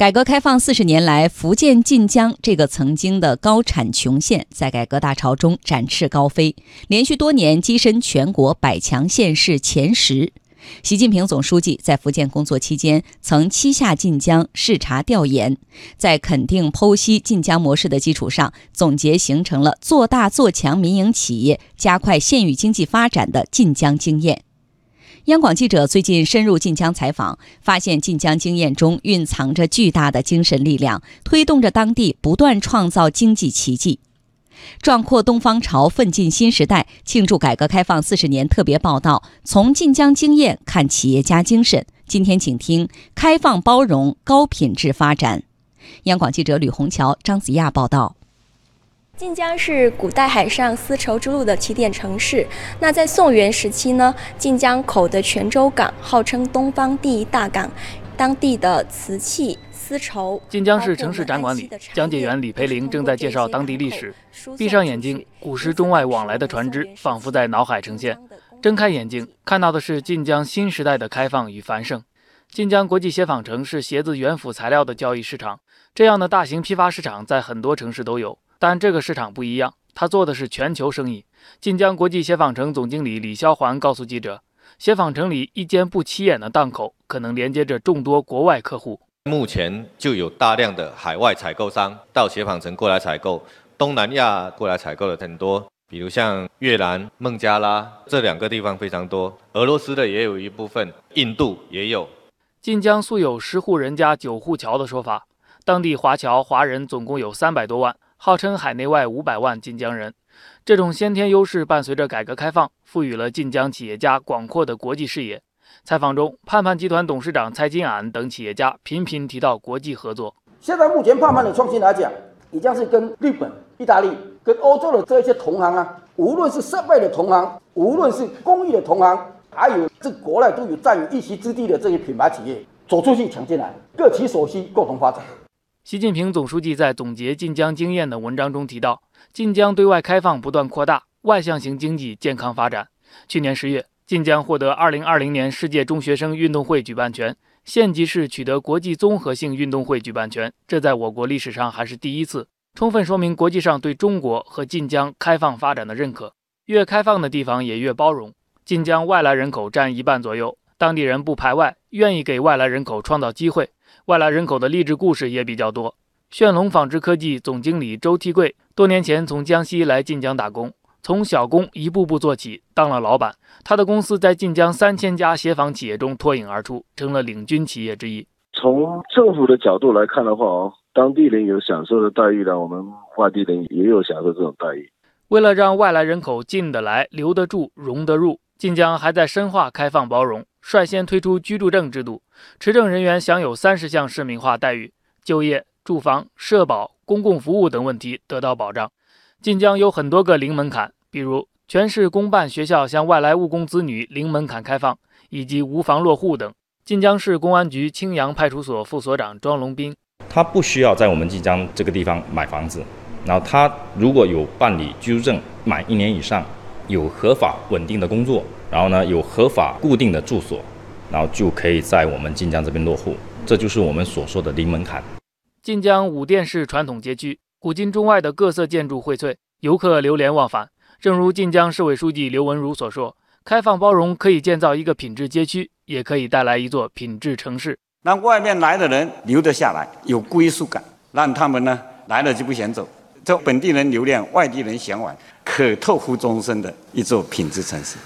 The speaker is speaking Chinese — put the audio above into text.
改革开放四十年来，福建晋江这个曾经的高产穷县，在改革大潮中展翅高飞，连续多年跻身全国百强县市前十。习近平总书记在福建工作期间，曾七下晋江视察调研，在肯定剖析晋江模式的基础上，总结形成了做大做强民营企业、加快县域经济发展的晋江经验。央广记者最近深入晋江采访，发现晋江经验中蕴藏着巨大的精神力量，推动着当地不断创造经济奇迹。壮阔东方潮，奋进新时代，庆祝改革开放四十年特别报道：从晋江经验看企业家精神。今天请听开放包容、高品质发展。央广记者吕红桥、张子亚报道。晋江是古代海上丝绸之路的起点城市。那在宋元时期呢，晋江口的泉州港号称东方第一大港，当地的瓷器、丝绸。晋江市城市展馆里，讲解员李培林正在介绍当地历史。闭上眼睛，古时中外往来的船只仿佛在脑海呈现；睁开眼睛，看到的是晋江新时代的开放与繁盛。晋江国际鞋纺城是鞋子原辅材料的交易市场，这样的大型批发市场在很多城市都有。但这个市场不一样，他做的是全球生意。晋江国际鞋纺城总经理李霄环告诉记者，鞋纺城里一间不起眼的档口，可能连接着众多国外客户。目前就有大量的海外采购商到鞋纺城过来采购，东南亚过来采购的很多，比如像越南、孟加拉这两个地方非常多，俄罗斯的也有一部分，印度也有。晋江素有十户人家九户侨的说法，当地华侨华人总共有三百多万。号称海内外五百万晋江人，这种先天优势伴随着改革开放，赋予了晋江企业家广阔的国际视野。采访中，盼盼集团董事长蔡金安等企业家频频提到国际合作。现在目前盼盼的创新来讲，已经是跟日本、意大利、跟欧洲的这些同行啊，无论是设备的同行，无论是工艺的同行，还有这国内都有占有一席之地的这些品牌企业，走出去抢进来，各取所需，共同发展。习近平总书记在总结晋江经验的文章中提到，晋江对外开放不断扩大，外向型经济健康发展。去年十月，晋江获得2020年世界中学生运动会举办权，县级市取得国际综合性运动会举办权，这在我国历史上还是第一次，充分说明国际上对中国和晋江开放发展的认可。越开放的地方也越包容。晋江外来人口占一半左右，当地人不排外，愿意给外来人口创造机会。外来人口的励志故事也比较多。炫龙纺织科技总经理周替贵多年前从江西来晋江打工，从小工一步步做起，当了老板。他的公司在晋江三千家鞋纺企业中脱颖而出，成了领军企业之一。从政府的角度来看的话，哦，当地人有享受的待遇呢，我们外地人也有享受这种待遇。为了让外来人口进得来、留得住、融得入，晋江还在深化开放包容。率先推出居住证制度，持证人员享有三十项市民化待遇，就业、住房、社保、公共服务等问题得到保障。晋江有很多个零门槛，比如全市公办学校向外来务工子女零门槛开放，以及无房落户等。晋江市公安局青阳派出所副所长庄龙斌，他不需要在我们晋江这个地方买房子，然后他如果有办理居住证满一年以上，有合法稳定的工作。然后呢，有合法固定的住所，然后就可以在我们晋江这边落户，这就是我们所说的零门槛。晋江五店市传统街区，古今中外的各色建筑荟萃，游客流连忘返。正如晋江市委书记刘文儒所说：“开放包容可以建造一个品质街区，也可以带来一座品质城市，让外面来的人留得下来，有归属感，让他们呢来了就不想走。本地人留恋，外地人向往，可托付终身的一座品质城市。”